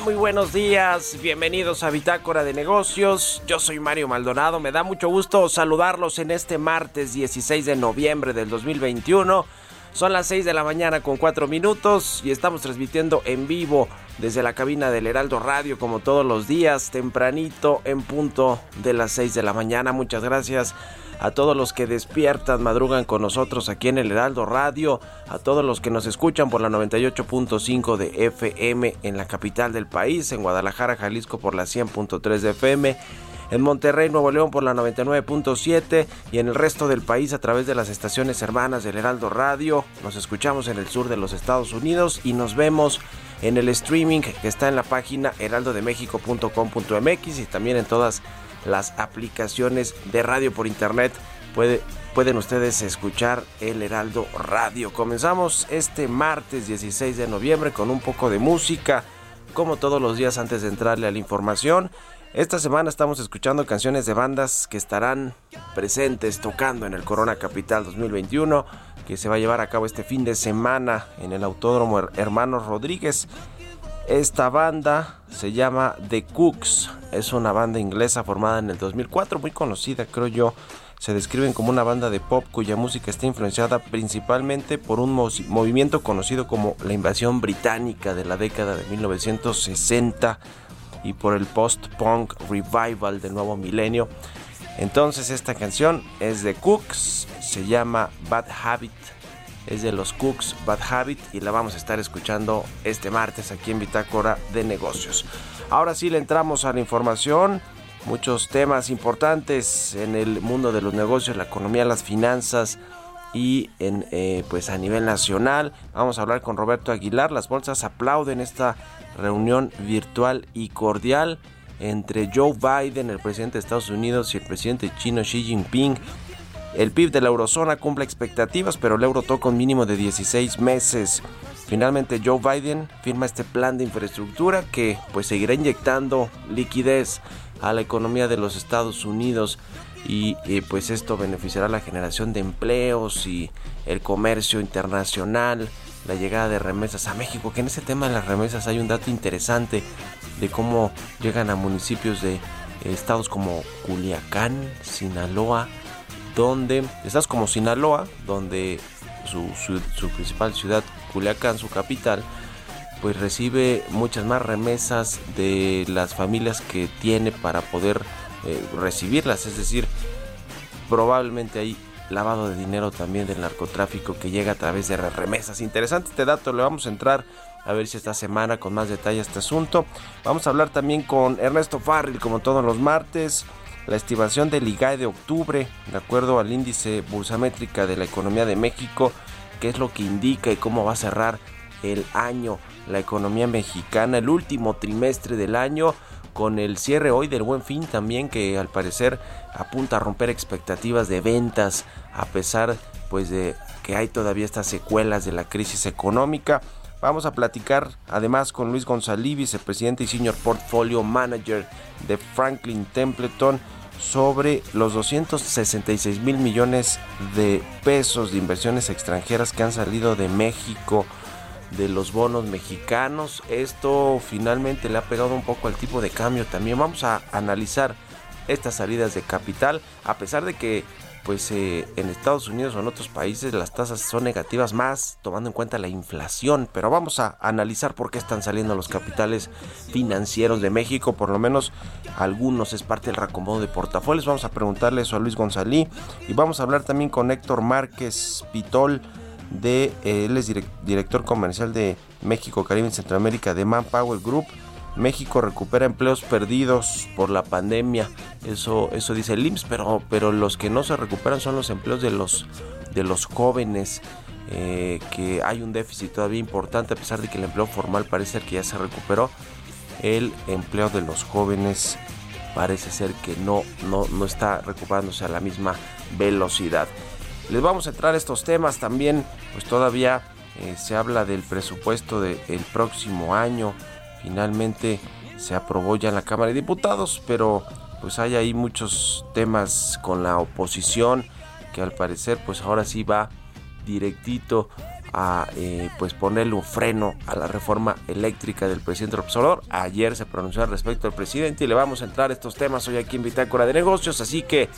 Muy buenos días. Bienvenidos a Bitácora de Negocios. Yo soy Mario Maldonado. Me da mucho gusto saludarlos en este martes 16 de noviembre del 2021. Son las 6 de la mañana con 4 minutos y estamos transmitiendo en vivo desde la cabina del Heraldo Radio como todos los días, tempranito en punto de las 6 de la mañana. Muchas gracias a todos los que despiertan, madrugan con nosotros aquí en el Heraldo Radio, a todos los que nos escuchan por la 98.5 de FM en la capital del país, en Guadalajara, Jalisco por la 100.3 de FM, en Monterrey, Nuevo León por la 99.7 y en el resto del país a través de las estaciones hermanas del Heraldo Radio. Nos escuchamos en el sur de los Estados Unidos y nos vemos en el streaming que está en la página heraldodemexico.com.mx y también en todas las aplicaciones de radio por internet. Puede, pueden ustedes escuchar el Heraldo Radio. Comenzamos este martes 16 de noviembre con un poco de música, como todos los días antes de entrarle a la información. Esta semana estamos escuchando canciones de bandas que estarán presentes tocando en el Corona Capital 2021, que se va a llevar a cabo este fin de semana en el Autódromo Hermanos Rodríguez. Esta banda se llama The Cooks, es una banda inglesa formada en el 2004, muy conocida creo yo. Se describen como una banda de pop cuya música está influenciada principalmente por un movimiento conocido como la invasión británica de la década de 1960 y por el post-punk revival del nuevo milenio. Entonces esta canción es de Cooks, se llama Bad Habit, es de los Cooks Bad Habit y la vamos a estar escuchando este martes aquí en Bitácora de Negocios. Ahora sí le entramos a la información, muchos temas importantes en el mundo de los negocios, la economía, las finanzas y en, eh, pues a nivel nacional. Vamos a hablar con Roberto Aguilar. Las bolsas aplauden esta reunión virtual y cordial entre Joe Biden, el presidente de Estados Unidos, y el presidente chino Xi Jinping. El PIB de la eurozona cumple expectativas, pero el euro toca un mínimo de 16 meses. Finalmente Joe Biden firma este plan de infraestructura que pues seguirá inyectando liquidez a la economía de los Estados Unidos. y eh, pues esto beneficiará la generación de empleos y el comercio internacional, la llegada de remesas a México, que en ese tema de las remesas hay un dato interesante de cómo llegan a municipios de eh, estados como Culiacán, Sinaloa, donde estados como Sinaloa, donde su, su- principal ciudad, Culiacán, su capital, pues recibe muchas más remesas de las familias que tiene para poder eh, recibirlas, es decir, probablemente hay lavado de dinero también del narcotráfico que llega a través de remesas. Interesante este dato, le vamos a entrar a ver si esta semana con más detalle este asunto. Vamos a hablar también con Ernesto Farril, como todos los martes. La estimación del IGAE de octubre, de acuerdo al índice bursamétrica de la economía de México, qué es lo que indica y cómo va a cerrar el año la economía mexicana, el último trimestre del año, con el cierre hoy del buen fin también, que al parecer apunta a romper expectativas de ventas, a pesar pues de que hay todavía estas secuelas de la crisis económica. Vamos a platicar además con Luis González, vicepresidente y senior portfolio manager de Franklin Templeton, sobre los 266 mil millones de pesos de inversiones extranjeras que han salido de México, de los bonos mexicanos. Esto finalmente le ha pegado un poco al tipo de cambio también. Vamos a analizar estas salidas de capital, a pesar de que pues eh, en Estados Unidos o en otros países las tasas son negativas más tomando en cuenta la inflación, pero vamos a analizar por qué están saliendo los capitales financieros de México, por lo menos algunos es parte del reacomodo de portafolios, vamos a preguntarle eso a Luis González y vamos a hablar también con Héctor Márquez Pitol de eh, él es direc- director comercial de México, Caribe y Centroamérica de Manpower Group. México recupera empleos perdidos por la pandemia, eso, eso dice el IMSS, pero, pero los que no se recuperan son los empleos de los, de los jóvenes, eh, que hay un déficit todavía importante, a pesar de que el empleo formal parece ser que ya se recuperó, el empleo de los jóvenes parece ser que no, no, no está recuperándose a la misma velocidad. Les vamos a entrar estos temas también, pues todavía eh, se habla del presupuesto del próximo año. Finalmente se aprobó ya en la Cámara de Diputados, pero pues hay ahí muchos temas con la oposición que al parecer pues ahora sí va directito a eh, pues ponerle un freno a la reforma eléctrica del presidente Obrador. Ayer se pronunció al respecto el presidente y le vamos a entrar a estos temas hoy aquí en Bitácora de Negocios, así que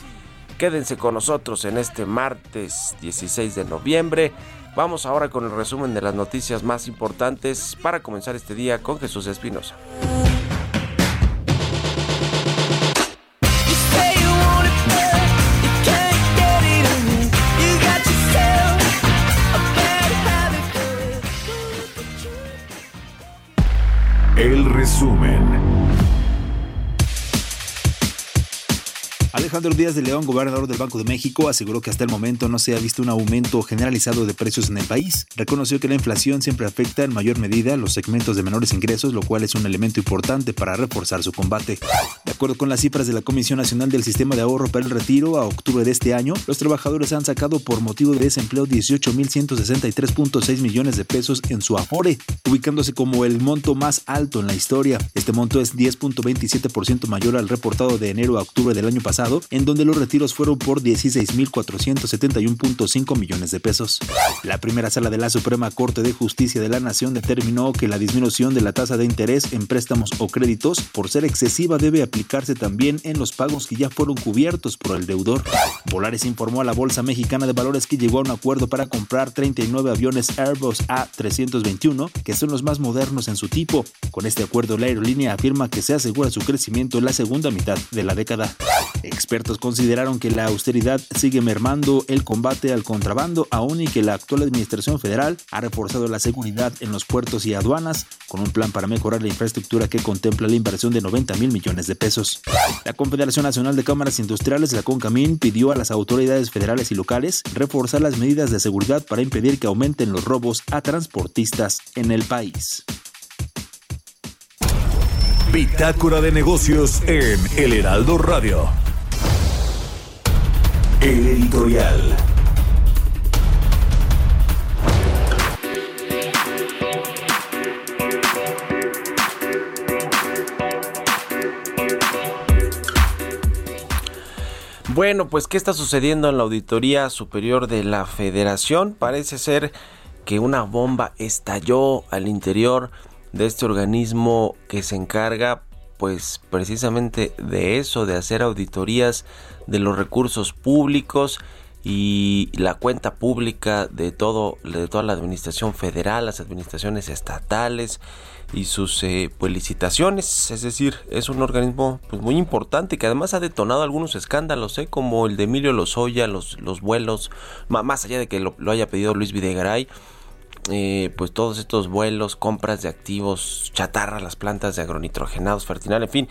Quédense con nosotros en este martes 16 de noviembre. Vamos ahora con el resumen de las noticias más importantes para comenzar este día con Jesús Espinosa. Alejandro Díaz de León, gobernador del Banco de México, aseguró que hasta el momento no se ha visto un aumento generalizado de precios en el país. Reconoció que la inflación siempre afecta en mayor medida los segmentos de menores ingresos, lo cual es un elemento importante para reforzar su combate. De acuerdo con las cifras de la Comisión Nacional del Sistema de Ahorro para el Retiro, a octubre de este año, los trabajadores han sacado por motivo de desempleo 18.163.6 millones de pesos en su Afore, ubicándose como el monto más alto en la historia. Este monto es 10.27% mayor al reportado de enero a octubre del año pasado, en donde los retiros fueron por 16.471.5 millones de pesos. La primera sala de la Suprema Corte de Justicia de la Nación determinó que la disminución de la tasa de interés en préstamos o créditos por ser excesiva debe aplicarse también en los pagos que ya fueron cubiertos por el deudor. Volares informó a la Bolsa Mexicana de Valores que llegó a un acuerdo para comprar 39 aviones Airbus A321, que son los más modernos en su tipo. Con este acuerdo, la aerolínea afirma que se asegura su crecimiento en la segunda mitad de la década. Expertos consideraron que la austeridad sigue mermando el combate al contrabando, aún y que la actual administración federal ha reforzado la seguridad en los puertos y aduanas con un plan para mejorar la infraestructura que contempla la inversión de 90 mil millones de pesos. La Confederación Nacional de Cámaras Industriales, la CONCAMIN, pidió a las autoridades federales y locales reforzar las medidas de seguridad para impedir que aumenten los robos a transportistas en el país. Bitácora de negocios en El Heraldo Radio. El editorial. Bueno, pues ¿qué está sucediendo en la Auditoría Superior de la Federación? Parece ser que una bomba estalló al interior de este organismo que se encarga pues precisamente de eso, de hacer auditorías de los recursos públicos y la cuenta pública de todo de toda la administración federal, las administraciones estatales y sus eh, pues, licitaciones, es decir, es un organismo pues muy importante que además ha detonado algunos escándalos, ¿eh? como el de Emilio Lozoya, los, los vuelos, más allá de que lo, haya pedido Luis Videgaray, eh, pues todos estos vuelos, compras de activos, chatarra, las plantas de agronitrogenados, fertinal, en fin.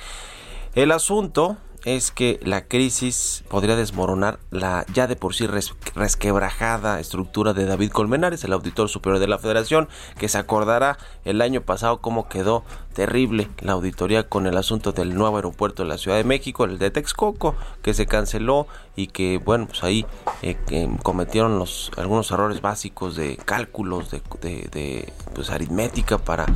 El asunto es que la crisis podría desmoronar la ya de por sí resquebrajada estructura de David Colmenares, el auditor superior de la federación, que se acordará el año pasado cómo quedó terrible la auditoría con el asunto del nuevo aeropuerto de la Ciudad de México, el de Texcoco, que se canceló y que, bueno, pues ahí eh, cometieron los, algunos errores básicos de cálculos, de, de, pues, aritmética para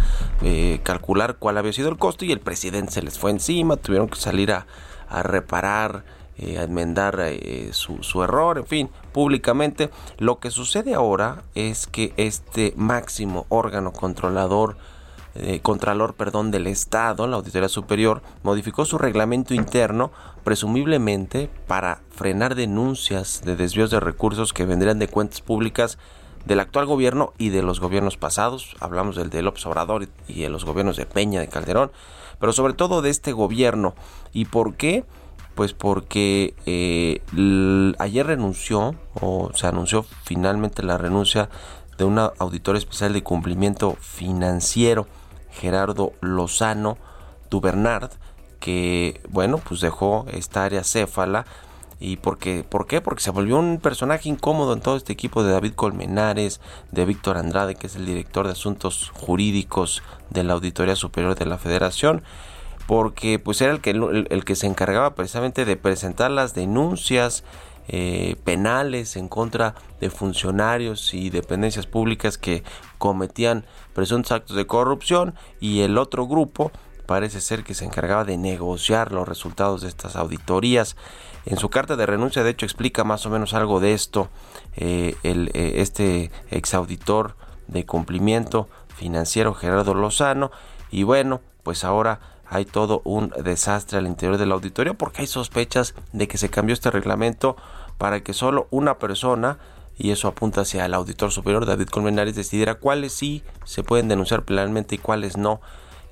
eh, calcular cuál había sido el costo y el presidente se les fue encima, tuvieron que salir a a reparar, eh, a enmendar eh, su, su, error, en fin, públicamente. Lo que sucede ahora es que este máximo órgano controlador, eh, contralor, perdón, del Estado, la Auditoría Superior, modificó su reglamento interno, presumiblemente para frenar denuncias de desvíos de recursos que vendrían de cuentas públicas del actual gobierno y de los gobiernos pasados. Hablamos del de López Obrador y de los gobiernos de Peña, de Calderón pero sobre todo de este gobierno. ¿Y por qué? Pues porque eh, ayer renunció o se anunció finalmente la renuncia de un auditor especial de cumplimiento financiero, Gerardo Lozano Dubernard, que bueno, pues dejó esta área céfala y porque, ¿por qué? Porque se volvió un personaje incómodo en todo este equipo de David Colmenares, de Víctor Andrade, que es el director de asuntos jurídicos de la Auditoría Superior de la Federación, porque pues era el que, el, que se encargaba precisamente de presentar las denuncias eh, penales en contra de funcionarios y dependencias públicas que cometían presuntos actos de corrupción y el otro grupo parece ser que se encargaba de negociar los resultados de estas auditorías. En su carta de renuncia, de hecho, explica más o menos algo de esto. Eh, el, eh, este de cumplimiento financiero, Gerardo Lozano. Y bueno, pues ahora hay todo un desastre al interior de la auditoría porque hay sospechas de que se cambió este reglamento para que solo una persona y eso apunta hacia el auditor superior David Colmenares decidiera cuáles sí se pueden denunciar plenamente y cuáles no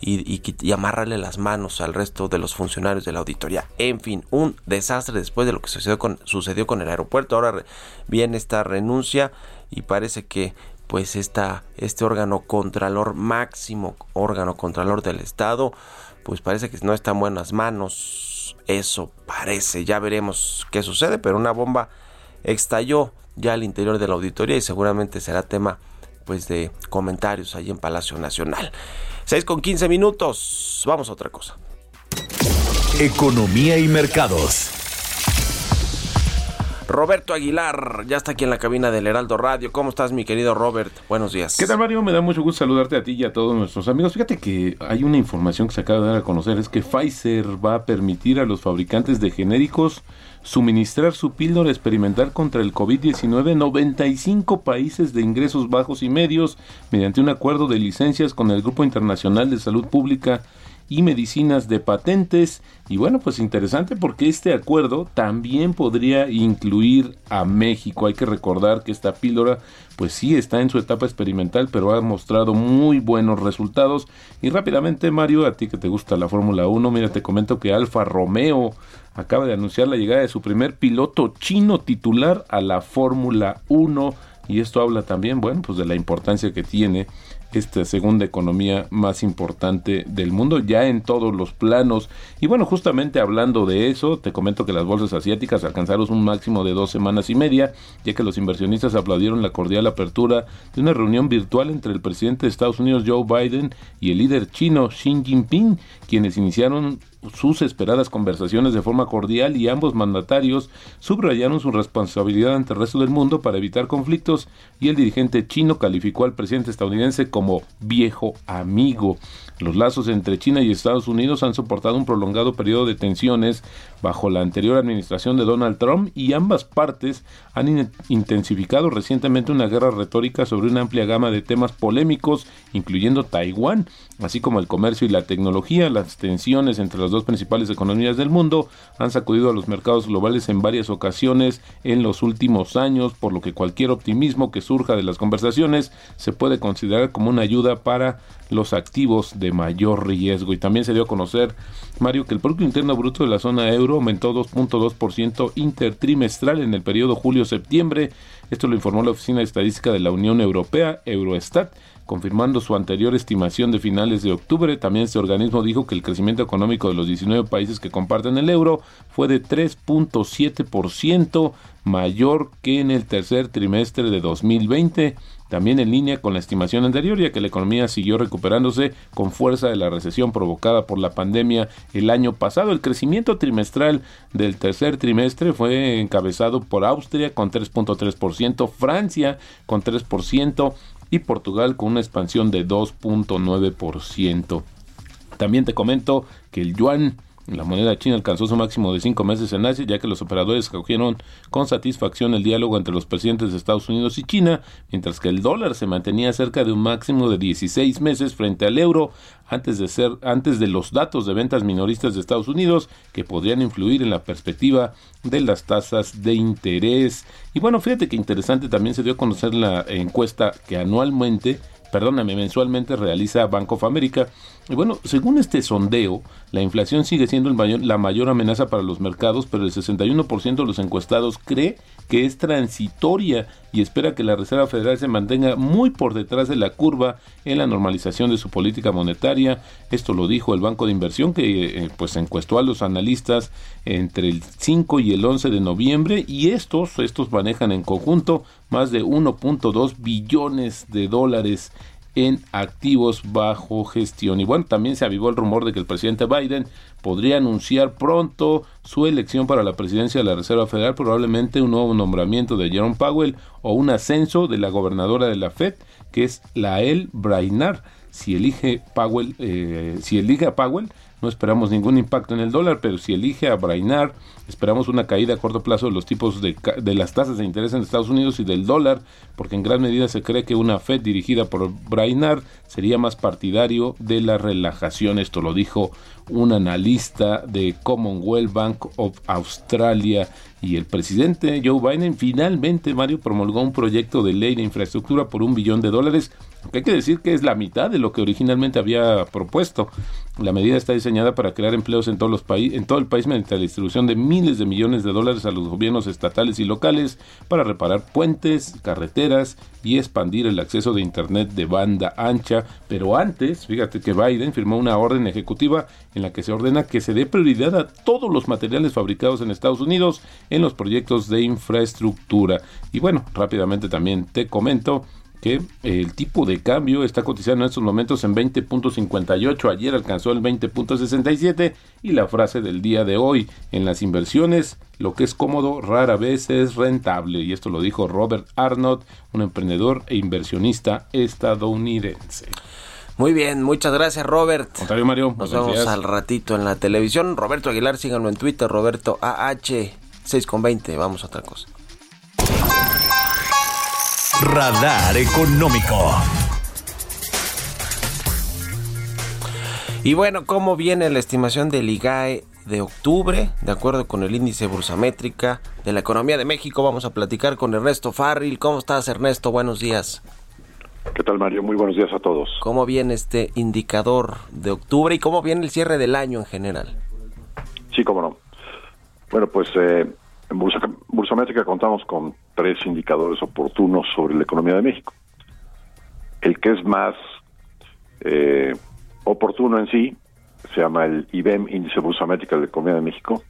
y, amarrarle las manos al resto de los funcionarios de la auditoría. En fin, un desastre después de lo que sucedió con, sucedió con el aeropuerto. Ahora viene esta renuncia y parece que pues esta, este órgano contralor máximo, órgano contralor del Estado, pues parece que no está en buenas manos. Eso parece, ya veremos qué sucede, pero una bomba estalló ya al interior de la auditoría y seguramente será tema pues de comentarios ahí en Palacio Nacional. 6 con 15 minutos. Vamos a otra cosa. Economía y mercados. Roberto Aguilar, ya está aquí en la cabina del Heraldo Radio. ¿Cómo estás, mi querido Robert? Buenos días. ¿Qué tal, Mario? Me da mucho gusto saludarte a ti y a todos nuestros amigos. Fíjate que hay una información que se acaba de dar a conocer, es que Pfizer va a permitir a los fabricantes de genéricos suministrar su píldora experimental contra el COVID-19 en 95 países de ingresos bajos y medios mediante un acuerdo de licencias con el Grupo Internacional de Salud Pública y medicinas de patentes. Y bueno, pues interesante porque este acuerdo también podría incluir a México. Hay que recordar que esta píldora pues sí está en su etapa experimental, pero ha mostrado muy buenos resultados. Y rápidamente, Mario, a ti que te gusta la Fórmula 1, mira, te comento que Alfa Romeo acaba de anunciar la llegada de su primer piloto chino titular a la Fórmula 1. Y esto habla también, bueno, pues de la importancia que tiene esta segunda economía más importante del mundo, ya en todos los planos. Y bueno, justamente hablando de eso, te comento que las bolsas asiáticas alcanzaron un máximo de dos semanas y media, ya que los inversionistas aplaudieron la cordial apertura de una reunión virtual entre el presidente de Estados Unidos Joe Biden y el líder chino Xi Jinping, quienes iniciaron sus esperadas conversaciones de forma cordial y ambos mandatarios subrayaron su responsabilidad ante el resto del mundo para evitar conflictos y el dirigente chino calificó al presidente estadounidense como viejo amigo. Los lazos entre China y Estados Unidos han soportado un prolongado periodo de tensiones bajo la anterior administración de Donald Trump y ambas partes han in- intensificado recientemente una guerra retórica sobre una amplia gama de temas polémicos, incluyendo Taiwán, así como el comercio y la tecnología. Las tensiones entre las dos principales economías del mundo han sacudido a los mercados globales en varias ocasiones en los últimos años, por lo que cualquier optimismo que surja de las conversaciones se puede considerar como una ayuda para los activos de mayor riesgo. Y también se dio a conocer, Mario, que el Producto Interno Bruto de la zona euro aumentó 2.2% intertrimestral en el periodo julio-septiembre. Esto lo informó la Oficina Estadística de la Unión Europea, Eurostat, confirmando su anterior estimación de finales de octubre. También este organismo dijo que el crecimiento económico de los 19 países que comparten el euro fue de 3.7% mayor que en el tercer trimestre de 2020 también en línea con la estimación anterior, ya que la economía siguió recuperándose con fuerza de la recesión provocada por la pandemia el año pasado. El crecimiento trimestral del tercer trimestre fue encabezado por Austria con 3.3%, Francia con 3% y Portugal con una expansión de 2.9%. También te comento que el yuan la moneda china alcanzó su máximo de cinco meses en Asia, ya que los operadores acogieron con satisfacción el diálogo entre los presidentes de Estados Unidos y China, mientras que el dólar se mantenía cerca de un máximo de 16 meses frente al euro antes de ser antes de los datos de ventas minoristas de Estados Unidos que podrían influir en la perspectiva de las tasas de interés. Y bueno, fíjate que interesante también se dio a conocer la encuesta que anualmente perdóname, mensualmente realiza Bank of America. Bueno, según este sondeo, la inflación sigue siendo la mayor amenaza para los mercados, pero el 61% de los encuestados cree que es transitoria y espera que la Reserva Federal se mantenga muy por detrás de la curva en la normalización de su política monetaria. Esto lo dijo el Banco de Inversión que eh, pues encuestó a los analistas entre el 5 y el 11 de noviembre y estos estos manejan en conjunto más de 1.2 billones de dólares en activos bajo gestión. Y bueno, también se avivó el rumor de que el presidente Biden podría anunciar pronto su elección para la presidencia de la Reserva Federal, probablemente un nuevo nombramiento de Jerome Powell o un ascenso de la gobernadora de la Fed, que es Lael Brainard. Si elige Powell, eh, si elige a Powell, no esperamos ningún impacto en el dólar, pero si elige a Brainard, esperamos una caída a corto plazo de los tipos de, de, las tasas de interés en Estados Unidos y del dólar, porque en gran medida se cree que una Fed dirigida por Brainard sería más partidario de la relajación. Esto lo dijo un analista de Commonwealth Bank of Australia y el presidente Joe Biden finalmente, Mario, promulgó un proyecto de ley de infraestructura por un billón de dólares, que hay que decir que es la mitad de lo que originalmente había propuesto. La medida está diseñada para crear empleos en todos los en todo el país mediante la distribución de miles de millones de dólares a los gobiernos estatales y locales para reparar puentes, carreteras y expandir el acceso de internet de banda ancha. Pero antes, fíjate que Biden firmó una orden ejecutiva en la que se ordena que se dé prioridad a todos los materiales fabricados en Estados Unidos los proyectos de infraestructura. Y bueno, rápidamente también te comento que el tipo de cambio está cotizando en estos momentos en 20.58, ayer alcanzó el 20.67 y la frase del día de hoy, en las inversiones, lo que es cómodo rara vez es rentable y esto lo dijo Robert Arnott, un emprendedor e inversionista estadounidense. Muy bien, muchas gracias Robert. Contrario Mario, nos vemos días. al ratito en la televisión. Roberto Aguilar, síganlo en Twitter, Roberto AH 6 con 20, vamos a otra cosa. Radar Económico. Y bueno, ¿cómo viene la estimación del IGAE de octubre? De acuerdo con el índice bursamétrica de la economía de México, vamos a platicar con Ernesto Farril. ¿Cómo estás, Ernesto? Buenos días. ¿Qué tal, Mario? Muy buenos días a todos. ¿Cómo viene este indicador de octubre y cómo viene el cierre del año en general? Sí, cómo no. Bueno, pues eh, en Bursa, Bursamétrica contamos con tres indicadores oportunos sobre la economía de México. El que es más eh, oportuno en sí se llama el IBEM, Índice Bursamétrica de la Economía de México.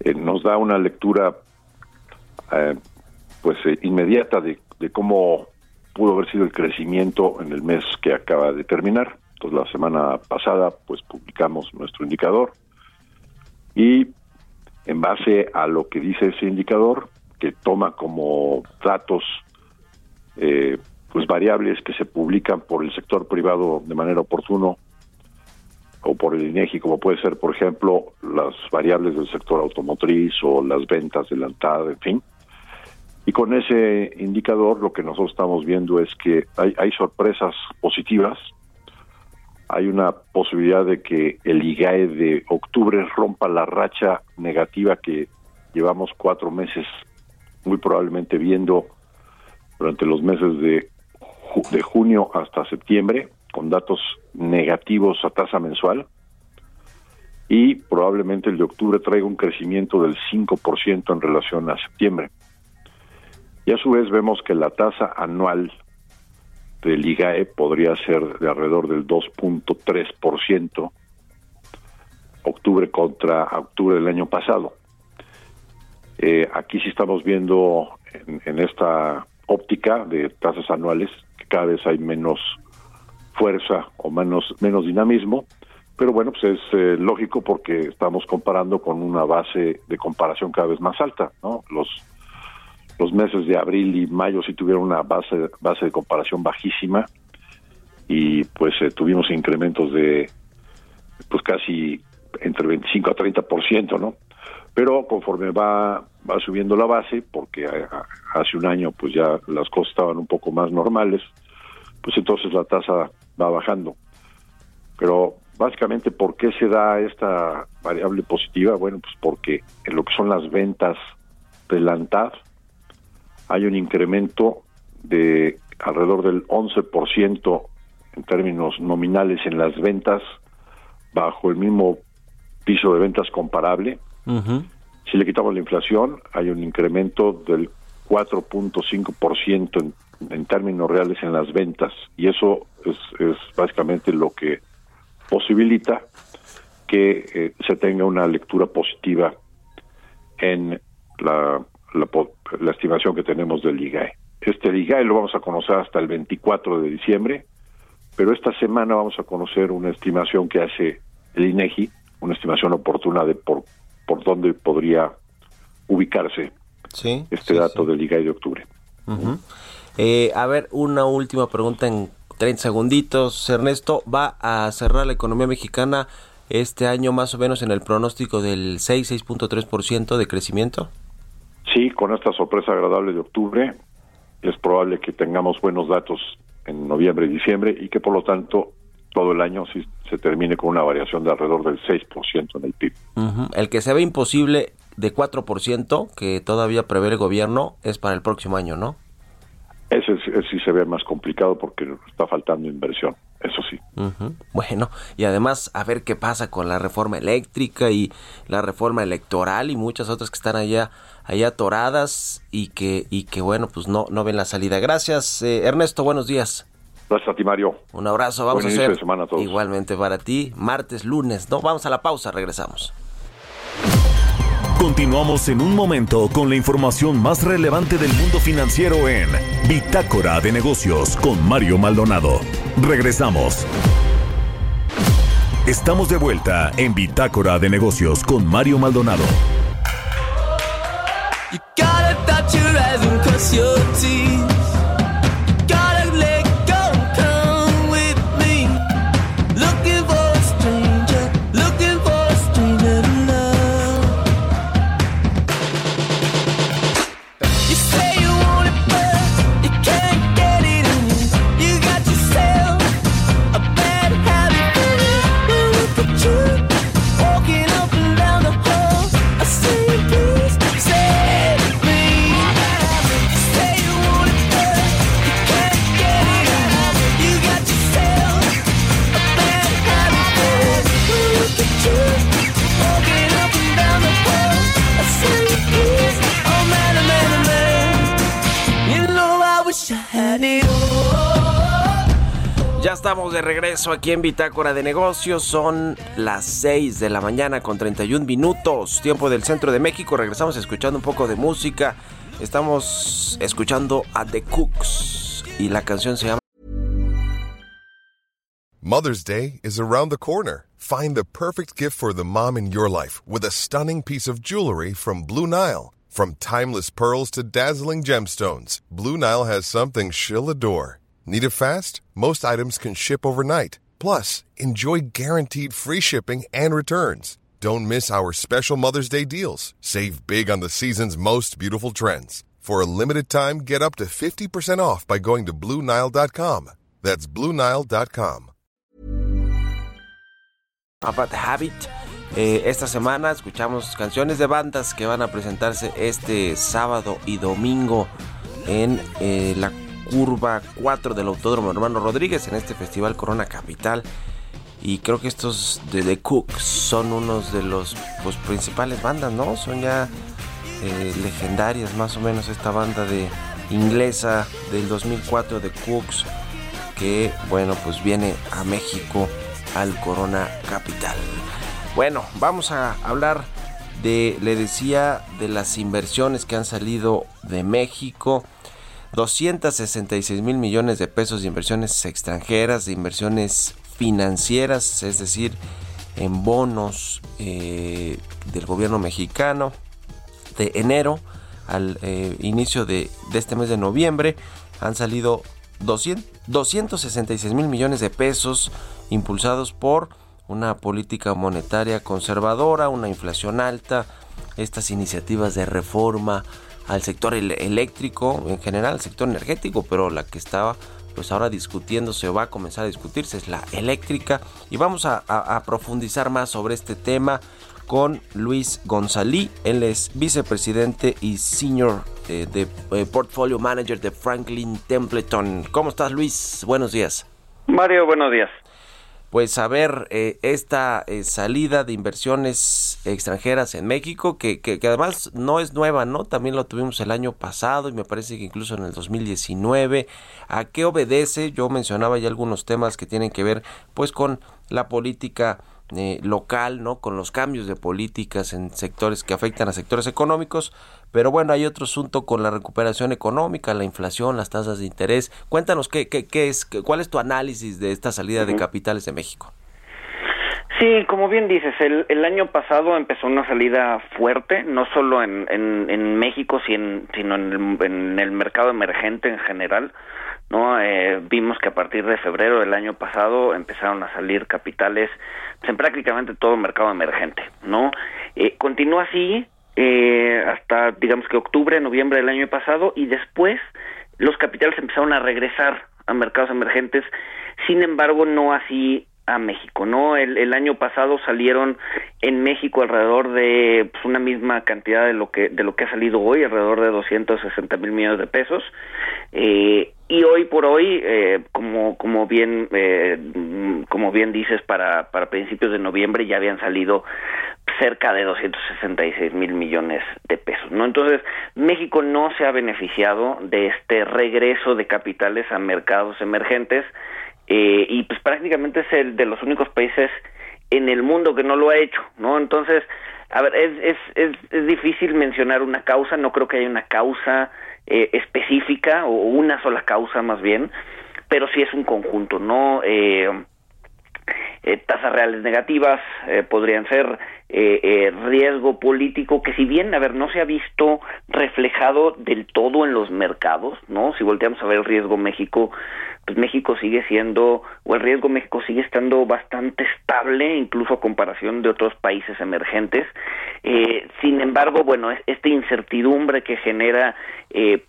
Eh, nos da una lectura eh, pues inmediata de, de, cómo pudo haber sido el crecimiento en el mes que acaba de terminar. Entonces, la semana pasada, pues publicamos nuestro indicador y en base a lo que dice ese indicador, que toma como datos eh, pues variables que se publican por el sector privado de manera oportuna o por el INEGI, como puede ser, por ejemplo, las variables del sector automotriz o las ventas de la entrada, en fin. Y con ese indicador lo que nosotros estamos viendo es que hay sorpresas positivas. Hay una posibilidad de que el IGAE de octubre rompa la racha negativa que llevamos cuatro meses muy probablemente viendo durante los meses de, de junio hasta septiembre, con datos negativos a tasa mensual, y probablemente el de octubre traiga un crecimiento del 5% en relación a septiembre. Y a su vez vemos que la tasa anual del IGAE podría ser de alrededor del 2.3%, octubre contra octubre del año pasado. Eh, aquí sí estamos viendo en, esta óptica de tasas anuales que cada vez hay menos fuerza o menos menos dinamismo, pero bueno, pues es eh, lógico porque estamos comparando con una base de comparación cada vez más alta, ¿no? Los los meses de abril y mayo sí tuvieron una base base de comparación bajísima y pues eh, tuvimos incrementos de pues casi entre 25 a 30%, ¿no? Pero conforme va va subiendo la base, porque hace un año pues ya las cosas estaban un poco más normales, pues entonces la tasa va bajando. Pero básicamente, ¿por qué se da esta variable positiva? Bueno, pues porque en lo que son las ventas de la ANTAD hay un incremento de alrededor del 11% en términos nominales en las ventas bajo el mismo piso de ventas comparable. Si le quitamos la inflación, hay un incremento del 4.5% en, en términos reales en las ventas y eso es, es básicamente lo que posibilita que eh, se tenga una lectura positiva en la, la, la estimación que tenemos del IGAE. Este IGAE lo vamos a conocer hasta el 24 de diciembre, pero esta semana vamos a conocer una estimación que hace el INEGI, una estimación oportuna de por, por dónde podría ubicarse Sí. este sí, dato sí. del IGAE de octubre. Ujú. Eh, a ver, una última pregunta en 30 segunditos. Ernesto, ¿va a cerrar la economía mexicana este año más o menos en el pronóstico del 6, 6.3% de crecimiento? Sí, con esta sorpresa agradable de octubre, es probable que tengamos buenos datos en noviembre y diciembre y que por lo tanto todo el año sí se termine con una variación de alrededor del 6% en el PIB. El que se ve imposible de 4% que todavía prevé el gobierno es para el próximo año, ¿no? Ese, es- ese sí se ve más complicado porque está faltando inversión, eso sí. Bueno, y además a ver qué pasa con la reforma eléctrica y la reforma electoral y muchas otras que están allá allá atoradas y que y que bueno, pues no no ven la salida. Gracias, eh, Ernesto, buenos días. Gracias a ti, Mario. Un abrazo, vamos Buen a hacer de semana a todos. igualmente para ti, martes, lunes, ¿no? Vamos a la pausa, regresamos. Continuamos en un momento con la información más relevante del mundo financiero en Bitácora de Negocios con Mario Maldonado. Regresamos. Estamos de vuelta en Bitácora de Negocios con Mario Maldonado. You gotta dot your eyes and cross your T's. Estamos de regreso aquí en Bitácora de Negocios. Son las 6 de la mañana con 31 minutos, tiempo del centro de México. Regresamos escuchando un poco de música. Estamos escuchando a The Cooks y la canción se llama Mother's Day is around the corner. Find the perfect gift for the mom in your life with a stunning piece of jewelry from Blue Nile. From timeless pearls to dazzling gemstones, Blue Nile has something she'll adore. Need it fast? Most items can ship overnight. Plus, enjoy guaranteed free shipping and returns. Don't miss our special Mother's Day deals. Save big on the season's most beautiful trends. For a limited time, get up to 50% off by going to BlueNile.com. That's BlueNile.com. About Habit. Eh, esta semana escuchamos canciones de bandas que van a presentarse este sábado y domingo en eh, la curva 4 del Autódromo Hermano Rodríguez en este festival Corona Capital. Y creo que estos de The Cooks son unos de los pues, principales bandas, ¿no? Son ya eh, legendarias más o menos esta banda de inglesa del 2004 de Cooks que bueno pues viene a México al Corona Capital. Bueno, vamos a hablar de, le decía, de las inversiones que han salido de México. 266 mil millones de pesos de inversiones extranjeras, de inversiones financieras, es decir, en bonos eh, del gobierno mexicano de enero al eh, inicio de, de, este mes de noviembre han salido 200, 266 mil millones de pesos impulsados por una política monetaria conservadora, una inflación alta, estas iniciativas de reforma al sector eléctrico, en general al sector energético, pero la que estaba pues ahora discutiéndose o va a comenzar a discutirse es la eléctrica y vamos a, profundizar más sobre este tema con Luis Gonzalí, él es vicepresidente y senior eh, de eh, portfolio manager de Franklin Templeton. ¿Cómo estás Luis? Buenos días. Mario, buenos días. Pues a ver, eh, esta eh, salida de inversiones extranjeras en México, que, que, además no es nueva, ¿no? También lo tuvimos el año pasado y me parece que incluso en el 2019. ¿A qué obedece? Yo mencionaba ya algunos temas que tienen que ver pues con la política eh, local, ¿no? Con los cambios de políticas en sectores que afectan a sectores económicos, pero bueno, hay otro asunto con la recuperación económica, la inflación, las tasas de interés. Cuéntanos qué, qué, qué es, cuál es tu análisis de esta salida de capitales de México. Sí, como bien dices, el, el año pasado empezó una salida fuerte, no solo en, en, en México, sino en el, en el mercado emergente en general. no eh, vimos que a partir de febrero del año pasado empezaron a salir capitales en prácticamente todo el mercado emergente no eh, continúa así eh, hasta digamos que octubre noviembre del año pasado y después los capitales empezaron a regresar a mercados emergentes sin embargo no así a México, ¿no? El, año pasado salieron en México alrededor de pues, una misma cantidad de lo que de lo que ha salido hoy, alrededor de 260 mil millones de pesos. Eh, y hoy por hoy, eh, como como bien eh, como bien dices, para para principios de noviembre ya habían salido cerca de 266 mil millones de pesos, ¿no? Entonces México no se ha beneficiado de este regreso de capitales a mercados emergentes eh, y pues prácticamente es el de los únicos países en el mundo que no lo ha hecho, ¿no? Entonces, a ver, es, es, es, es difícil mencionar una causa, no creo que haya una causa eh, específica o una sola causa más bien, pero sí es un conjunto, ¿no? Eh, eh, tasas reales negativas eh, podrían ser eh, eh, riesgo político que si bien a ver no se ha visto reflejado del todo en los mercados no si volteamos a ver el riesgo México pues México sigue siendo o el riesgo México sigue estando bastante estable incluso a comparación de otros países emergentes. Eh, sin embargo bueno esta incertidumbre que genera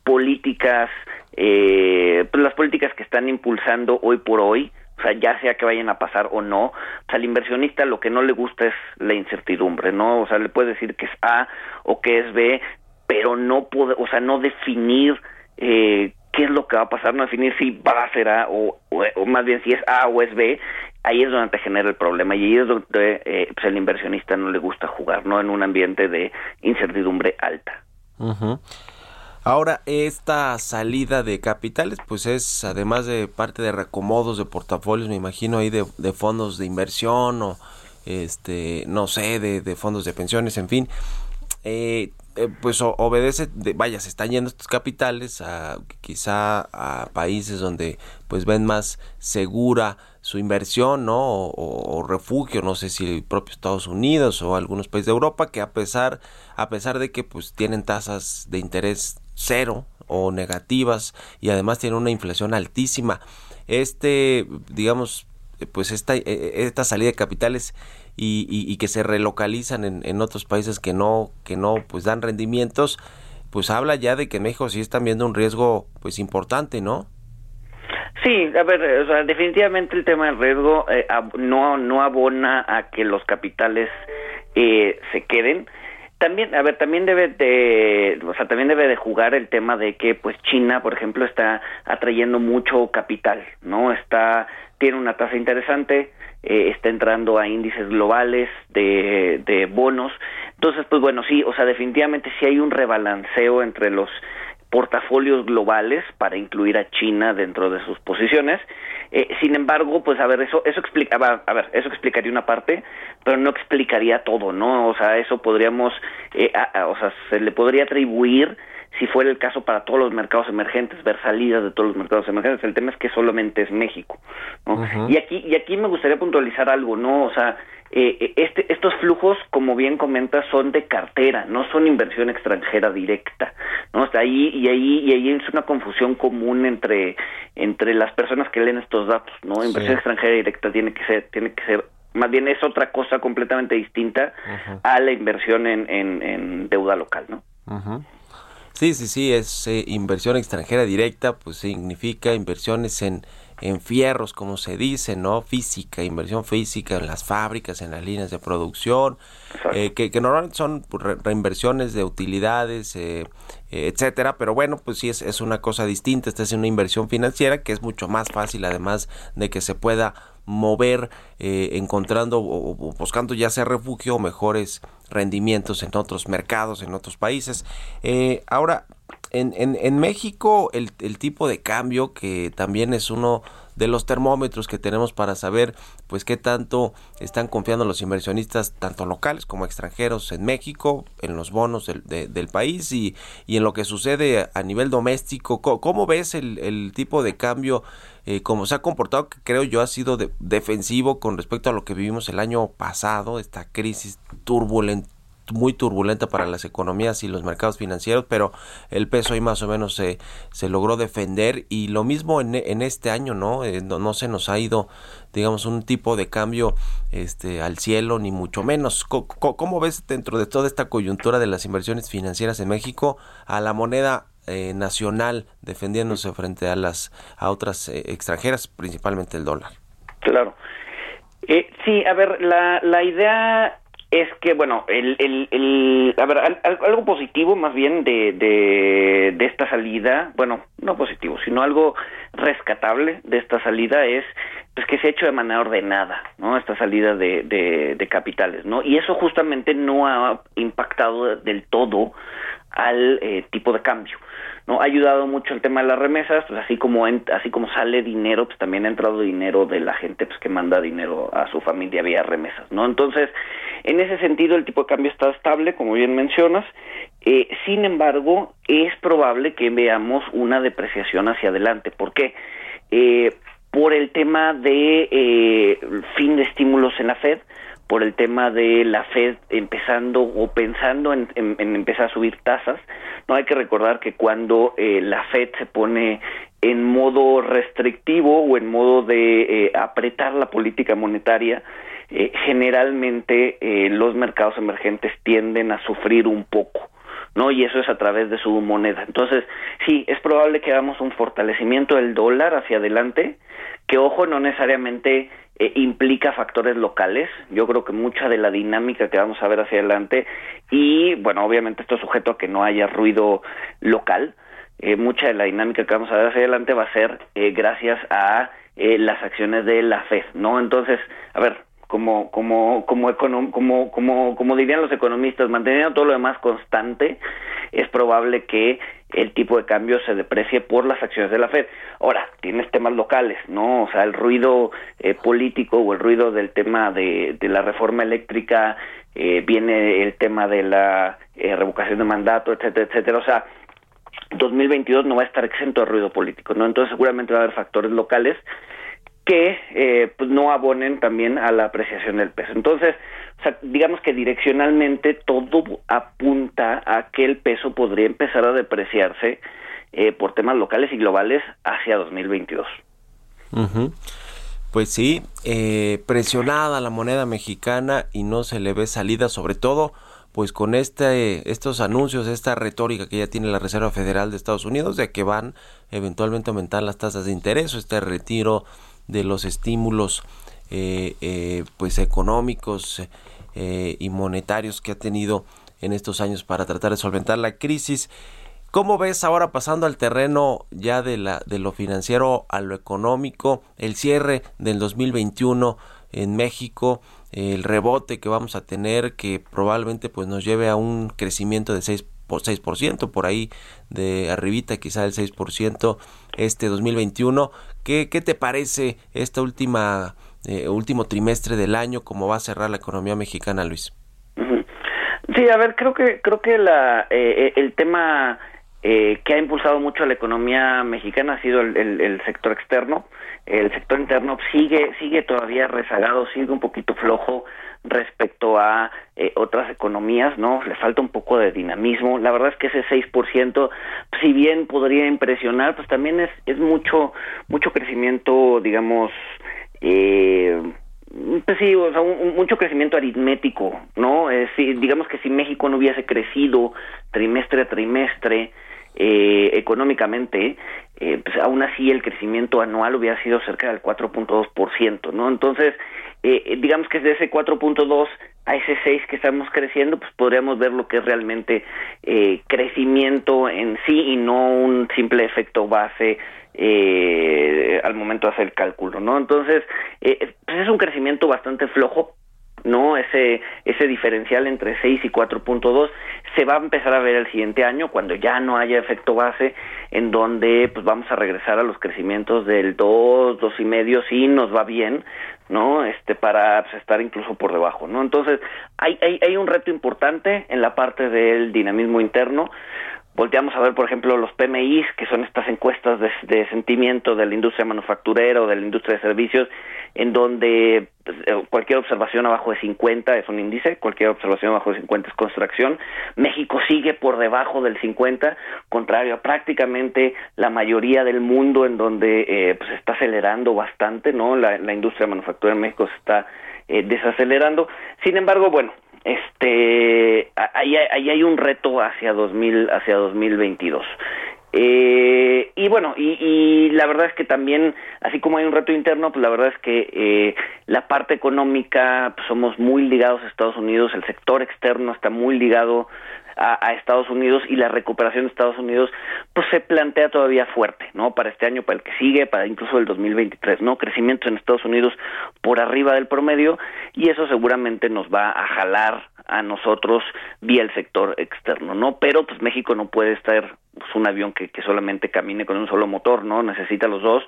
políticas pues las políticas que están impulsando hoy por hoy o sea, ya sea que vayan a pasar o no, o sea, al inversionista lo que no le gusta es la incertidumbre, ¿no? O sea, le puede decir que es A o que es B, pero no puede, o sea, no definir eh, qué es lo que va a pasar, no definir si va a ser A o, o, más bien si es A o es B, ahí es donde te genera el problema y ahí es donde eh, pues el inversionista no le gusta jugar, ¿no? En un ambiente de incertidumbre alta. Uh. Ahora, esta salida de capitales, pues es además de parte de recomodos de portafolios, me imagino ahí de, fondos de inversión o este, no sé, de, fondos de pensiones, en fin. Eh, eh, pues o, obedece, de, vaya, se están yendo estos capitales a quizá a países donde pues ven más segura su inversión, ¿no? O, o refugio, no sé si el propio Estados Unidos o algunos países de Europa, que a pesar, a pesar de que pues tienen tasas de interés cero o negativas y además tienen una inflación altísima, este, digamos, pues esta, eh, esta salida de capitales y que se relocalizan en, en, otros países que no, que no pues dan rendimientos, pues habla ya de que en México sí están viendo un riesgo pues importante, ¿no? Sí, a ver, o sea, definitivamente el tema del riesgo eh, no, no abona a que los capitales eh, se queden. También, a ver, también debe de, o sea, también debe de jugar el tema de que, pues, China, por ejemplo, está atrayendo mucho capital, ¿no? Está, tiene una tasa interesante, eh, está entrando a índices globales de, de bonos. Entonces, pues bueno, sí, o sea, definitivamente sí hay un rebalanceo entre los portafolios globales para incluir a China dentro de sus posiciones. Eh, sin embargo, pues a ver, eso eso explica, a ver, eso explicaría una parte, pero no explicaría todo, ¿no? O sea, eso podríamos, eh, a, a, o sea, se le podría atribuir si fuera el caso para todos los mercados emergentes, ver salidas de todos los mercados emergentes. El tema es que solamente es México, ¿no? Uh -huh. Y aquí y aquí me gustaría puntualizar algo, ¿no? O sea, eh, este, estos flujos, como bien comentas, son de cartera, no son inversión extranjera directa, ¿no? Ahí y ahí y ahí es una confusión común entre entre las personas que leen estos datos, ¿no? Inversión sí. extranjera directa tiene que ser tiene que ser más bien es otra cosa completamente distinta uh -huh. a la inversión en, en, en, deuda local, ¿no? Uh -huh. Sí, sí, sí, es eh, inversión extranjera directa, pues significa inversiones en en fierros, como se dice, ¿no? Física, inversión física en las fábricas, en las líneas de producción, eh, que, que, normalmente son re reinversiones de utilidades, eh, eh, etcétera, pero bueno, pues sí es, es una cosa distinta, esta es una inversión financiera que es mucho más fácil, además de que se pueda mover eh, encontrando o, o, buscando ya sea refugio o mejores rendimientos en otros mercados, en otros países. Eh, ahora, en, en, México el, el, tipo de cambio que también es uno de los termómetros que tenemos para saber pues qué tanto están confiando los inversionistas tanto locales como extranjeros en México en los bonos del, de, del país y, y, en lo que sucede a nivel doméstico. ¿cómo, cómo ves el, el, tipo de cambio eh, como se ha comportado que creo yo ha sido de, defensivo con respecto a lo que vivimos el año pasado esta crisis turbulenta muy turbulenta para las economías y los mercados financieros, pero el peso ahí más o menos se, se logró defender y lo mismo en, en este año, ¿no? Eh, ¿no? ¿no? se nos ha ido, digamos, un tipo de cambio este, al cielo, ni mucho menos. ¿Cómo, ¿Cómo, ves dentro de toda esta coyuntura de las inversiones financieras en México a la moneda eh, nacional defendiéndose frente a las a otras eh, extranjeras, principalmente el dólar? Claro. Eh, sí, a ver, la, la idea es que, bueno, el, el, el a ver, algo positivo más bien de, de, de esta salida, bueno, no positivo, sino algo rescatable de esta salida es pues que se ha hecho de manera ordenada, ¿no? Esta salida de, de, de capitales, ¿no? Y eso justamente no ha impactado del todo al eh, tipo de cambio. ¿no? Ha ayudado mucho el tema de las remesas, pues así como así como sale dinero, pues también ha entrado dinero de la gente pues que manda dinero a su familia vía remesas, ¿no? Entonces, en ese sentido el tipo de cambio está estable, como bien mencionas. Eh, sin embargo, es probable que veamos una depreciación hacia adelante. ¿Por qué? Eh, por el tema de eh, fin de estímulos en la Fed, por el tema de la Fed empezando o pensando en, en, empezar a subir tasas. No hay que recordar que cuando eh, la Fed se pone en modo restrictivo o en modo de eh, apretar la política monetaria, eh, generalmente eh, los mercados emergentes tienden a sufrir un poco. ¿no? Y eso es a través de su moneda. Entonces, sí, es probable que hagamos un fortalecimiento del dólar hacia adelante, que ojo, no necesariamente eh, implica factores locales. Yo creo que mucha de la dinámica que vamos a ver hacia adelante, y bueno, obviamente esto es sujeto a que no haya ruido local, eh, mucha de la dinámica que vamos a ver hacia adelante va a ser eh, gracias a eh, las acciones de la FED, ¿no? Entonces, a ver, como como como como como como dirían los economistas manteniendo todo lo demás constante es probable que el tipo de cambio se deprecie por las acciones de la Fed. Ahora, tienes temas locales, ¿no? O sea, el ruido eh, político o el ruido del tema de, de la reforma eléctrica, eh, viene el tema de la eh, revocación de mandato, etcétera, etcétera. O sea, 2022 no va a estar exento de ruido político, ¿no? Entonces seguramente va a haber factores locales que eh, pues no abonen también a la apreciación del peso. Entonces, digamos que direccionalmente todo apunta a que el peso podría empezar a depreciarse eh, por temas locales y globales hacia 2022. Ujú. Pues sí, eh, presionada la moneda mexicana y no se le ve salida, sobre todo pues con este, estos anuncios, esta retórica que ya tiene la Reserva Federal de Estados Unidos de que van eventualmente a aumentar las tasas de interés o este retiro de los estímulos eh, eh, pues económicos eh, y monetarios que ha tenido en estos años para tratar de solventar la crisis. ¿Cómo ves ahora pasando al terreno ya de, la, de lo financiero a lo económico, el cierre del 2021 en México, el rebote que vamos a tener que probablemente pues nos lleve a un crecimiento de 6 por 6%, por ahí de arribita quizá el 6% este 2021. ¿Qué, qué te parece esta última eh, último trimestre del año cómo va a cerrar la economía mexicana, Luis? Sí, a ver, creo que creo que la eh, el tema eh, que ha impulsado mucho a la economía mexicana ha sido el, el- el sector externo. El sector interno sigue sigue todavía rezagado, sigue un poquito flojo respecto a eh, otras economías, ¿no? Le falta un poco de dinamismo. La verdad es que ese 6%, si bien podría impresionar, pues también es es mucho mucho crecimiento, digamos, eh, pues sí, o sea, un- mucho crecimiento aritmético, ¿no? Digamos que si México no hubiese crecido trimestre a trimestre eh, económicamente, eh, pues aún así el crecimiento anual hubiera sido cerca del 4.2%, ¿no? Entonces, eh, digamos que de ese 4.2 a ese 6 que estamos creciendo, pues podríamos ver lo que es realmente eh, crecimiento en sí y no un simple efecto base eh, al momento de hacer el cálculo, ¿no? Entonces, eh, pues es un crecimiento bastante flojo, ¿no? Ese, ese diferencial entre 6 y 4.2 se va a empezar a ver el siguiente año cuando ya no haya efecto base en donde pues vamos a regresar a los crecimientos del 2, dos y medio si nos va bien, ¿no? Este para pues, estar incluso por debajo, ¿no? Entonces, hay, hay hay un reto importante en la parte del dinamismo interno volteamos a ver, por ejemplo, los PMIs, que son estas encuestas de, sentimiento de la industria manufacturera o de la industria de servicios, en donde pues, eh, cualquier observación abajo de 50 es un índice, cualquier observación abajo de 50 es construcción. México sigue por debajo del 50, contrario a prácticamente la mayoría del mundo en donde eh, pues está acelerando bastante, ¿no? La, la industria manufacturera en México se está eh, desacelerando. Sin embargo, bueno, este ahí hay un reto hacia 2000 hacia 2022 eh, y bueno y, y la verdad es que también así como hay un reto interno pues la verdad es que eh, la parte económica pues, somos muy ligados a Estados Unidos el sector externo está muy ligado a, Estados Unidos y la recuperación de Estados Unidos pues se plantea todavía fuerte, ¿no? Para este año, para el que sigue, para incluso el 2023, ¿no? Crecimiento en Estados Unidos por arriba del promedio y eso seguramente nos va a jalar a nosotros vía el sector externo, ¿no? Pero pues México no puede estar pues, un avión que, que solamente camine con un solo motor, ¿no? Necesita los dos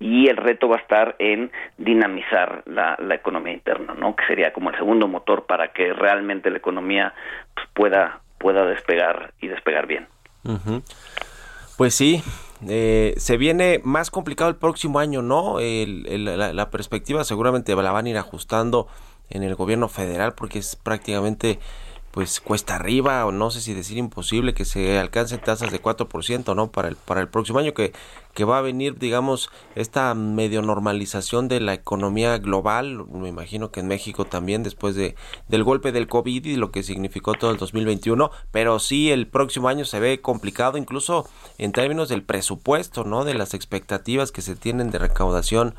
y el reto va a estar en dinamizar la, la economía interna, ¿no? Que sería como el segundo motor para que realmente la economía pues, pueda pueda despegar y despegar bien. Pues sí, eh, se viene más complicado el próximo año, ¿no? La perspectiva seguramente la van a ir ajustando en el gobierno federal porque es prácticamente pues cuesta arriba o no sé si decir imposible que se alcancen tasas de 4%, ¿no? Para el para el próximo año que que va a venir, digamos, esta medio normalización de la economía global, me imagino que en México también después de del golpe del COVID y lo que significó todo el 2021, pero sí el próximo año se ve complicado incluso en términos del presupuesto, ¿no? De las expectativas que se tienen de recaudación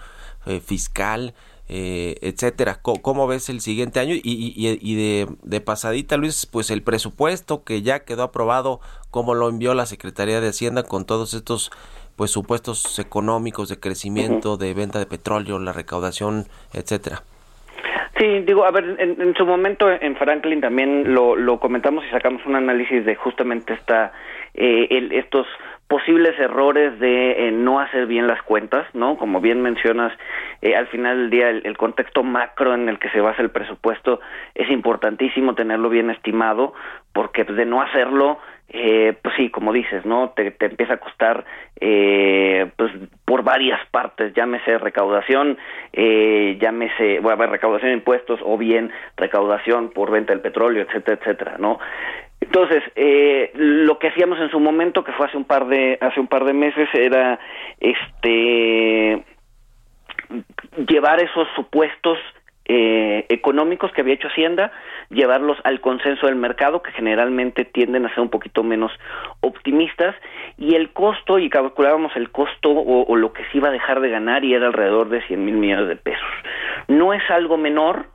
eh, fiscal, eh, etcétera. ¿Cómo, ves el siguiente año? Y, y- y- y de, de pasadita, Luis, pues el presupuesto que ya quedó aprobado, cómo lo envió la Secretaría de Hacienda con todos estos pues supuestos económicos de crecimiento, de venta de petróleo, la recaudación, etcétera. Sí, digo, a ver, en, en su momento en Franklin también lo, lo comentamos y sacamos un análisis de justamente esta, eh, el- estos posibles errores de eh, no hacer bien las cuentas, ¿no? Como bien mencionas, eh, al final del día el, el contexto macro en el que se basa el presupuesto es importantísimo tenerlo bien estimado, porque pues, de no hacerlo, eh, pues sí, como dices, ¿no? Te, te empieza a costar, eh, pues por varias partes, llámese recaudación, eh, llámese, bueno, recaudación de impuestos o bien recaudación por venta del petróleo, etcétera, etcétera, ¿no? Entonces, eh, lo que hacíamos en su momento, que fue hace un par de hace un par de meses, era este llevar esos supuestos eh, económicos que había hecho Hacienda, llevarlos al consenso del mercado, que generalmente tienden a ser un poquito menos optimistas, y el costo, y calculábamos el costo o, lo que se iba a dejar de ganar, y era alrededor de 100 mil millones de pesos. No es algo menor,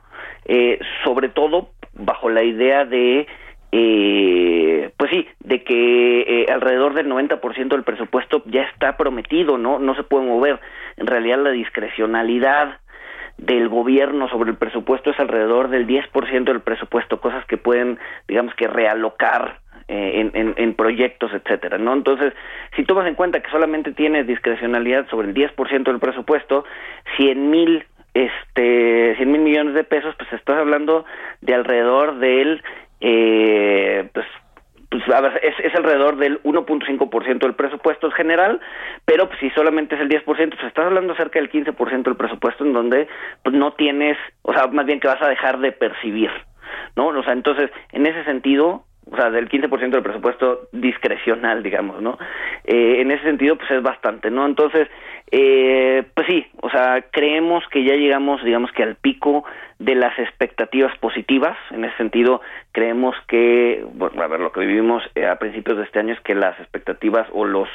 eh, sobre todo bajo la idea de eh, pues sí, de que eh, alrededor del 90% del presupuesto ya está prometido, ¿no? No se puede mover. En realidad la discrecionalidad del gobierno sobre el presupuesto es alrededor del 10% del presupuesto, cosas que pueden, digamos que realocar eh, en, en, proyectos, etcétera, ¿no? Entonces, si tomas en cuenta que solamente tienes discrecionalidad sobre el 10% del presupuesto, 100 mil este 100 mil millones de pesos, pues estás hablando de alrededor del eh, pues pues es, es alrededor del 1.5% del presupuesto general, pero pues, si solamente es el 10%, pues estás hablando cerca del 15% del presupuesto en donde pues no tienes, o sea, más bien que vas a dejar de percibir, ¿no? O sea, entonces, en ese sentido, o sea, del 15% del presupuesto discrecional, digamos, ¿no? Eh, en ese sentido, pues es bastante, ¿no? Entonces, eh, pues sí, o sea, creemos que ya llegamos, digamos que al pico de las expectativas positivas. En ese sentido, creemos que, bueno, a ver, lo que vivimos eh, a principios de este año es que las expectativas o los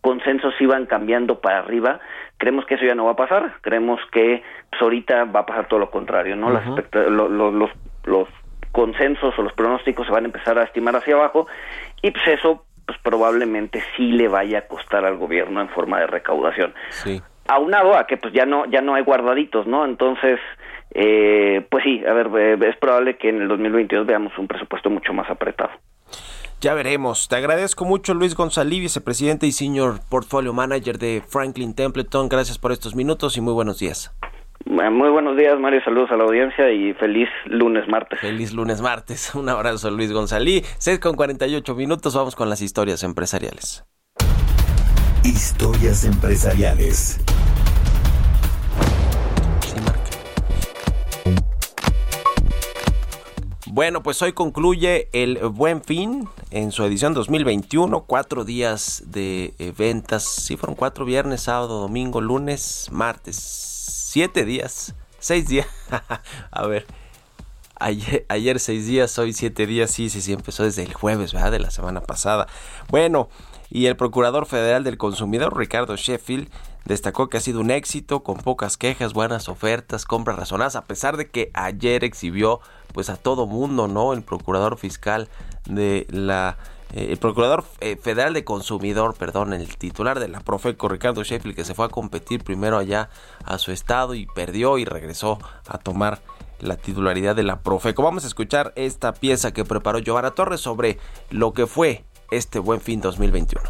consensos iban cambiando para arriba. Creemos que eso ya no va a pasar. Creemos que pues, ahorita va a pasar todo lo contrario, ¿no? Las lo, lo, los, los consensos o los pronósticos se van a empezar a estimar hacia abajo y pues eso pues probablemente sí le vaya a costar al gobierno en forma de recaudación. Sí. Aunado a que pues ya no ya no hay guardaditos, ¿no? Entonces, eh, pues sí, a ver, es probable que en el 2022 veamos un presupuesto mucho más apretado. Ya veremos. Te agradezco mucho Luis González, vicepresidente y senior portfolio manager de Franklin Templeton. Gracias por estos minutos y muy buenos días. Muy buenos días, Mario. Saludos a la audiencia y feliz lunes martes. Feliz lunes martes. Un abrazo, Luis González. 6 con 48 minutos. Vamos con las historias empresariales. Historias empresariales. Bueno, pues hoy concluye el Buen Fin en su edición 2021. Cuatro días de eh, ventas. Sí, fueron cuatro viernes, sábado, domingo, lunes, martes. Siete días. Seis días. A ver. Ayer, ayer, seis días, hoy siete días. Sí, sí, sí, empezó desde el jueves, ¿verdad? De la semana pasada. Bueno, y el Procurador Federal del Consumidor, Ricardo Sheffield, destacó que ha sido un éxito, con pocas quejas, buenas ofertas, compras razonadas, a pesar de que ayer exhibió pues a todo mundo, ¿no? El Procurador Fiscal de la el Procurador eh, Federal de Consumidor, perdón, el titular de la Profeco, Ricardo Sheffield, que se fue a competir primero allá a su estado y perdió y regresó a tomar la titularidad de la Profeco. Vamos a escuchar esta pieza que preparó Giovanna Torres sobre lo que fue este buen fin 2021.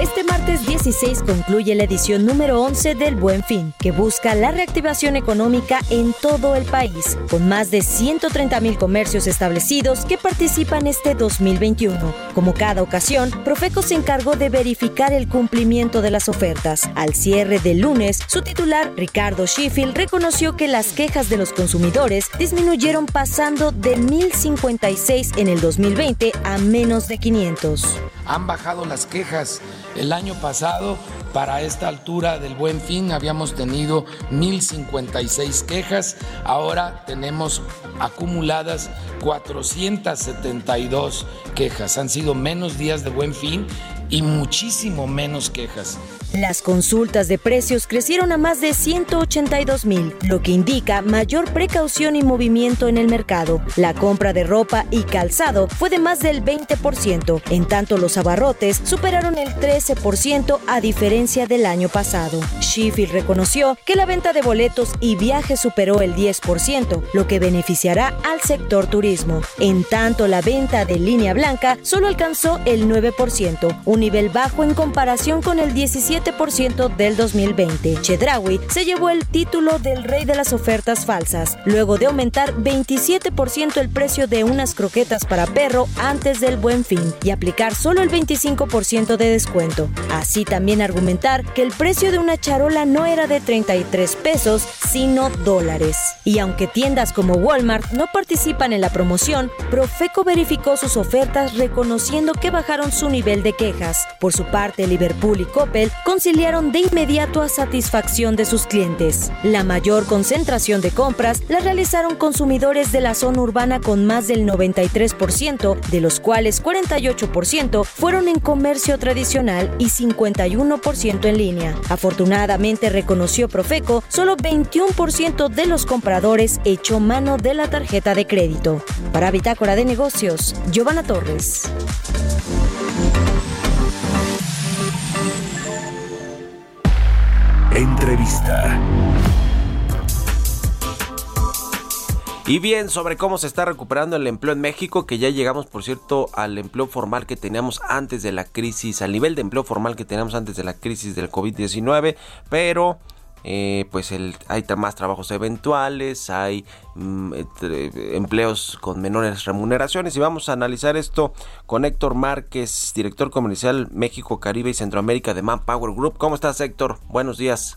Este martes 16 concluye la edición número 11 del Buen Fin, que busca la reactivación económica en todo el país, con más de 130 mil comercios establecidos que participan este 2021. Como cada ocasión, Profeco se encargó de verificar el cumplimiento de las ofertas. Al cierre del lunes, su titular, Ricardo Sheffield, reconoció que las quejas de los consumidores disminuyeron pasando de 1.056 en el 2020 a menos de 500. Han bajado las quejas el año pasado, para esta altura del buen fin, habíamos tenido 1.056 quejas, ahora tenemos acumuladas 472 quejas. Han sido menos días de buen fin y muchísimo menos quejas. Las consultas de precios crecieron a más de 182 mil, lo que indica mayor precaución y movimiento en el mercado. La compra de ropa y calzado fue de más del 20%, en tanto los abarrotes superaron el 13% a diferencia del año pasado. Sheffield reconoció que la venta de boletos y viajes superó el 10%, lo que beneficiará al sector turismo. En tanto, la venta de línea blanca solo alcanzó el 9%, un nivel bajo en comparación con el 17% del 2020. Chedraui se llevó el título del rey de las ofertas falsas, luego de aumentar 27% el precio de unas croquetas para perro antes del buen fin y aplicar solo el 25% de descuento. Así también argumentar que el precio de una charola no era de 33 pesos, sino dólares. Y aunque tiendas como Walmart no participan en la promoción, Profeco verificó sus ofertas reconociendo que bajaron su nivel de quejas. Por su parte, Liverpool y Coppel conciliaron de inmediato a satisfacción de sus clientes. La mayor concentración de compras la realizaron consumidores de la zona urbana con más del 93%, de los cuales 48% fueron en comercio tradicional y 51% en línea. Afortunadamente, reconoció Profeco, solo 21% de los compradores echó mano de la tarjeta de crédito. Para Bitácora de Negocios, Giovanna Torres. Entrevista. Y bien, sobre cómo se está recuperando el empleo en México, que ya llegamos, por cierto, al empleo formal que teníamos antes de la crisis, al nivel de empleo formal que teníamos antes de la crisis del COVID-19, pero eh, pues hay más trabajos eventuales, hay mm, empleos con menores remuneraciones y vamos a analizar esto con Héctor Márquez, director comercial México, Caribe y Centroamérica de Manpower Group. ¿Cómo estás Héctor? Buenos días.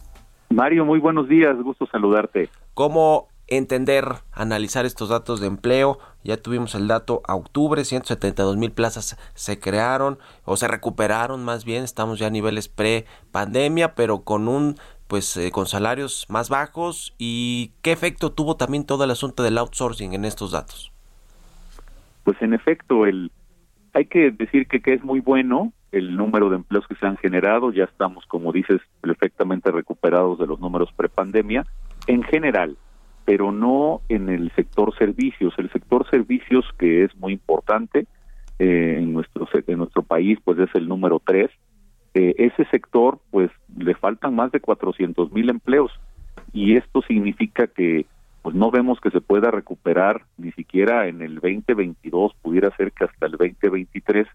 Mario, muy buenos días, gusto saludarte. ¿Cómo entender, analizar estos datos de empleo? Ya tuvimos el dato a octubre, 172 mil plazas se crearon o se recuperaron más bien, estamos ya a niveles pre-pandemia, pero con un pues eh, con salarios más bajos y qué efecto tuvo también todo el asunto del outsourcing en estos datos. Pues en efecto, el hay que decir que, que es muy bueno el número de empleos que se han generado, ya estamos, como dices, perfectamente recuperados de los números prepandemia en general, pero no en el sector servicios. El sector servicios, que es muy importante eh, en, nuestro, en nuestro país, pues es el número tres. Eh, ese sector, pues le faltan más de 400 mil empleos y esto significa que pues no vemos que se pueda recuperar ni siquiera en el 2022, pudiera ser que hasta el 2023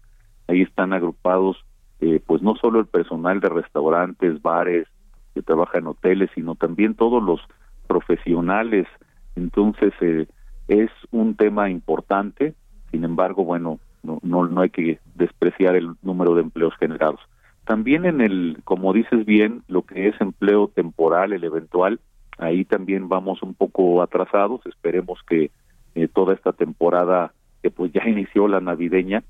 ahí están agrupados eh, pues no solo el personal de restaurantes, bares, que trabaja en hoteles, sino también todos los profesionales. Entonces eh, es un tema importante, sin embargo, bueno, no, no, no hay que despreciar el número de empleos generados. También en el, como dices bien, lo que es empleo temporal, el eventual, ahí también vamos un poco atrasados. Esperemos que eh, toda esta temporada, que pues ya inició la navideña,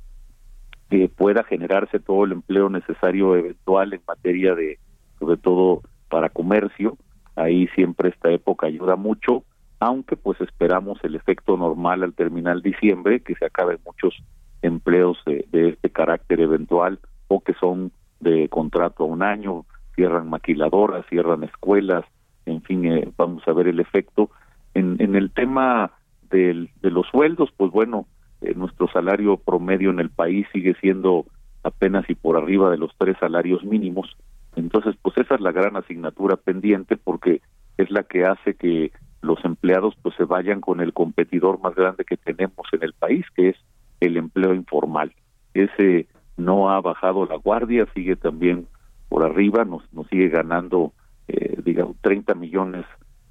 que pueda generarse todo el empleo necesario eventual en materia de, sobre todo para comercio. Ahí siempre esta época ayuda mucho, aunque pues esperamos el efecto normal al terminar diciembre, que se acaben muchos empleos de, de este carácter eventual o que son de contrato a un año, cierran maquiladoras, cierran escuelas, en fin, eh, vamos a ver el efecto. En, en el tema del, de los sueldos, pues bueno, eh, nuestro salario promedio en el país sigue siendo apenas y por arriba de los tres salarios mínimos. Entonces, pues esa es la gran asignatura pendiente porque es la que hace que los empleados pues se vayan con el competidor más grande que tenemos en el país, que es el empleo informal. Ese no ha bajado la guardia, sigue también por arriba, nos, nos sigue ganando, eh, digamos, 30 millones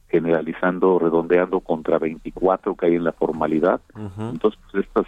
generalizando, redondeando contra 24 que hay en la formalidad. Entonces, pues estas,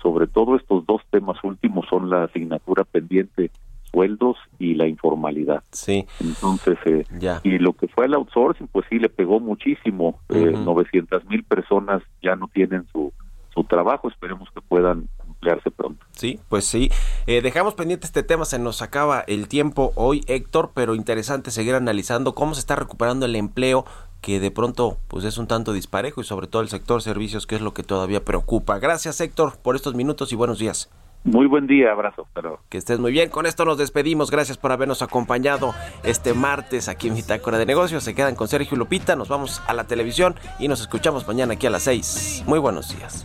sobre todo estos dos temas últimos son la asignatura pendiente, sueldos y la informalidad. Sí. Entonces, eh, Ya. y lo que fue el outsourcing, pues sí le pegó muchísimo. Eh, Ujú. 900 mil personas ya no tienen su, su trabajo, esperemos que puedan emplearse pronto. Sí, pues sí. Eh, dejamos pendiente este tema, se nos acaba el tiempo hoy, Héctor, pero interesante seguir analizando cómo se está recuperando el empleo que de pronto pues es un tanto disparejo y sobre todo el sector servicios que es lo que todavía preocupa. Gracias Héctor por estos minutos y buenos días. Muy buen día, abrazo. Luego. Que estés muy bien. Con esto nos despedimos. Gracias por habernos acompañado este martes aquí en Bitácora de Negocios. Se quedan con Sergio y Lupita. Nos vamos a la televisión y nos escuchamos mañana aquí a las 6. Muy buenos días.